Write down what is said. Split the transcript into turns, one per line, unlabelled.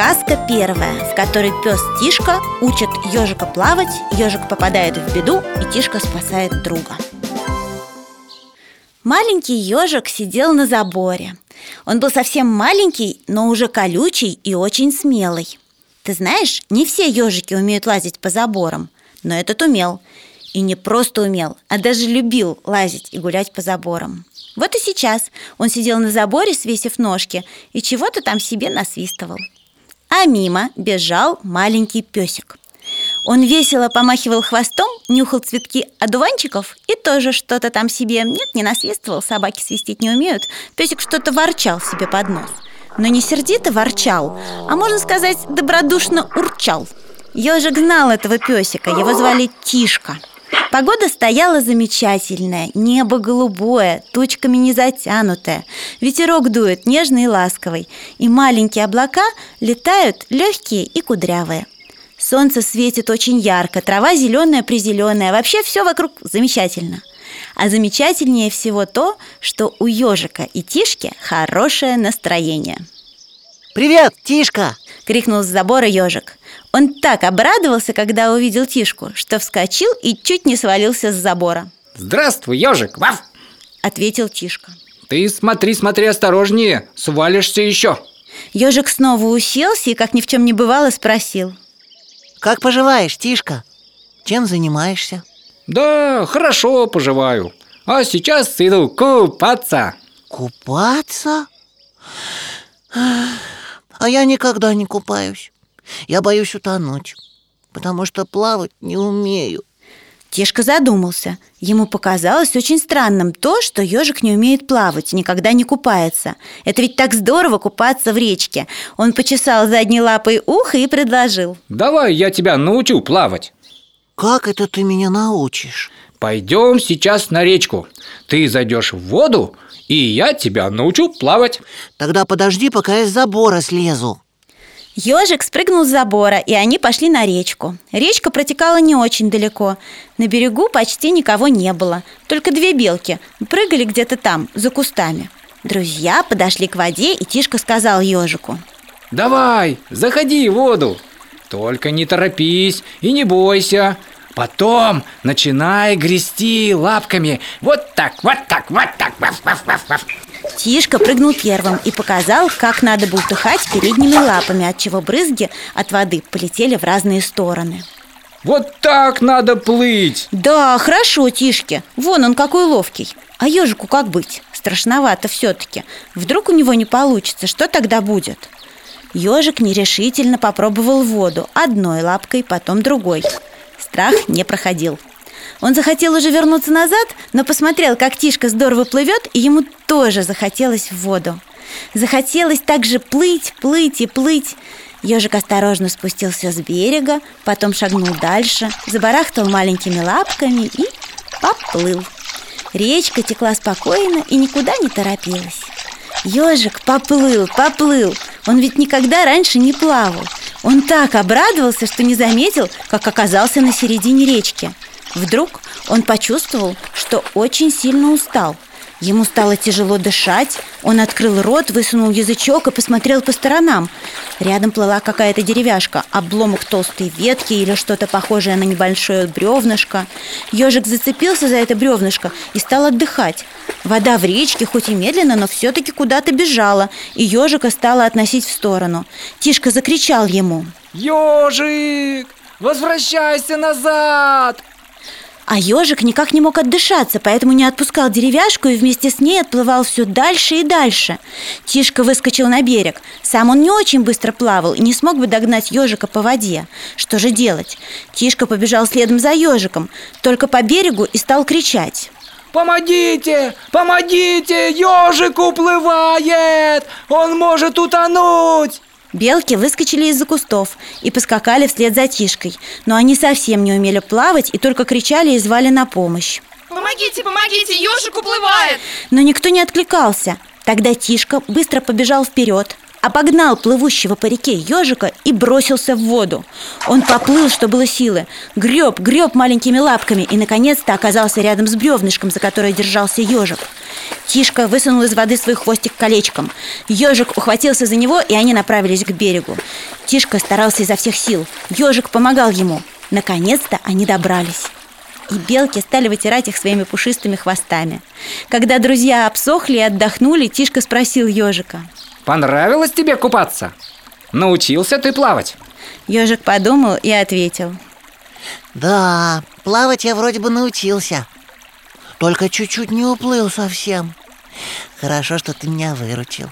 Сказка первая, в которой пес Тишка учит ежика плавать, ежик попадает в беду, и Тишка спасает друга. Маленький ежик сидел на заборе. Он был совсем маленький, но уже колючий и очень смелый. Ты знаешь, не все ежики умеют лазить по заборам, но этот умел. И не просто умел, а даже любил лазить и гулять по заборам. Вот и сейчас он сидел на заборе, свесив ножки, и чего-то там себе насвистывал а мимо бежал маленький песик. Он весело помахивал хвостом, нюхал цветки одуванчиков и тоже что-то там себе Нет, не насвистывал, собаки свистеть не умеют. Песик что-то ворчал себе под нос Но не сердито ворчал, а можно сказать, добродушно урчал. Ежик знал этого песика, его звали Тишка Погода стояла замечательная, небо голубое, тучками не затянутое, ветерок дует нежный и ласковый, и маленькие облака летают легкие и кудрявые. Солнце светит очень ярко, трава зеленая призеленая, вообще все вокруг замечательно. А замечательнее всего то, что у ежика и Тишки хорошее настроение.
Привет, Тишка!
– крикнул с забора ежик. Он так обрадовался, когда увидел Тишку, что вскочил и чуть не свалился с забора.
Здравствуй, ежик! Ваф!
– ответил Тишка.
Ты смотри, смотри осторожнее, свалишься еще.
Ежик снова уселся и, как ни в чем не бывало, спросил.
Как поживаешь, Тишка? Чем занимаешься?
Да, хорошо поживаю. А сейчас иду купаться.
Купаться? А я никогда не купаюсь. Я боюсь утонуть, потому что плавать не умею.
Тишка задумался. Ему показалось очень странным то, что ежик не умеет плавать, никогда не купается. Это ведь так здорово купаться в речке. Он почесал задней лапой ухо и предложил.
Давай я тебя научу плавать.
Как это ты меня научишь?
Пойдем сейчас на речку. Ты зайдешь в воду, и я тебя научу плавать.
Тогда подожди, пока я с забора слезу.
Ежик спрыгнул с забора, и они пошли на речку. Речка протекала не очень далеко. На берегу почти никого не было. Только две белки прыгали где-то там, за кустами. Друзья подошли к воде, и Тишка сказал ежику.
«Давай, заходи в воду. Только не торопись и не бойся. Потом начинай грести лапками. Вот так, вот так, вот так. Ваф, ваф, ваф, ваф.
Тишка прыгнул первым и показал, как надо бултыхать передними лапами, от чего брызги от воды полетели в разные стороны.
Вот так надо плыть!
Да, хорошо, Тишке. Вон он какой ловкий. А ежику как быть? Страшновато все-таки. Вдруг у него не получится, что тогда будет? Ежик нерешительно попробовал воду одной лапкой, потом другой. Страх не проходил. Он захотел уже вернуться назад, но посмотрел, как Тишка здорово плывет, и ему тоже захотелось в воду. Захотелось также плыть, плыть и плыть. Ежик осторожно спустился с берега, потом шагнул дальше, забарахтал маленькими лапками и поплыл. Речка текла спокойно и никуда не торопилась. Ежик поплыл, поплыл. Он ведь никогда раньше не плавал. Он так обрадовался, что не заметил, как оказался на середине речки. Вдруг он почувствовал, что очень сильно устал. Ему стало тяжело дышать, он открыл рот, высунул язычок и посмотрел по сторонам. Рядом плыла какая-то деревяшка, обломок толстой ветки или что-то похожее на небольшое бревнышко. Ежик зацепился за это бревнышко и стал отдыхать. Вода в речке, хоть и медленно, но все-таки куда-то бежала, и ежика стала относить в сторону. Тишка закричал ему.
«Ежик, возвращайся назад!
А ежик никак не мог отдышаться, поэтому не отпускал деревяшку и вместе с ней отплывал все дальше и дальше. Тишка выскочил на берег. Сам он не очень быстро плавал и не смог бы догнать ежика по воде. Что же делать? Тишка побежал следом за ежиком, только по берегу и стал кричать.
Помогите! Помогите! Ежик уплывает! Он может утонуть!
Белки выскочили из-за кустов и поскакали вслед за Тишкой Но они совсем не умели плавать и только кричали и звали на помощь.
Помогите, помогите, ежик уплывает!
Но никто не откликался. Тогда Тишка быстро побежал вперед обогнал плывущего по реке ежика и бросился в воду. Он поплыл, что было силы, греб, греб маленькими лапками и, наконец-то, оказался рядом с бревнышком, за которое держался ежик. Тишка высунул из воды свой хвостик колечком Ежик ухватился за него, и они направились к берегу Тишка старался изо всех сил Ежик помогал ему Наконец-то они добрались и белки стали вытирать их своими пушистыми хвостами. Когда друзья обсохли и отдохнули, Тишка спросил ежика.
Понравилось тебе купаться? Научился ты плавать?
Ежик подумал и ответил.
Да, плавать я вроде бы научился. Только чуть-чуть не уплыл совсем. Хорошо, что ты меня выручил.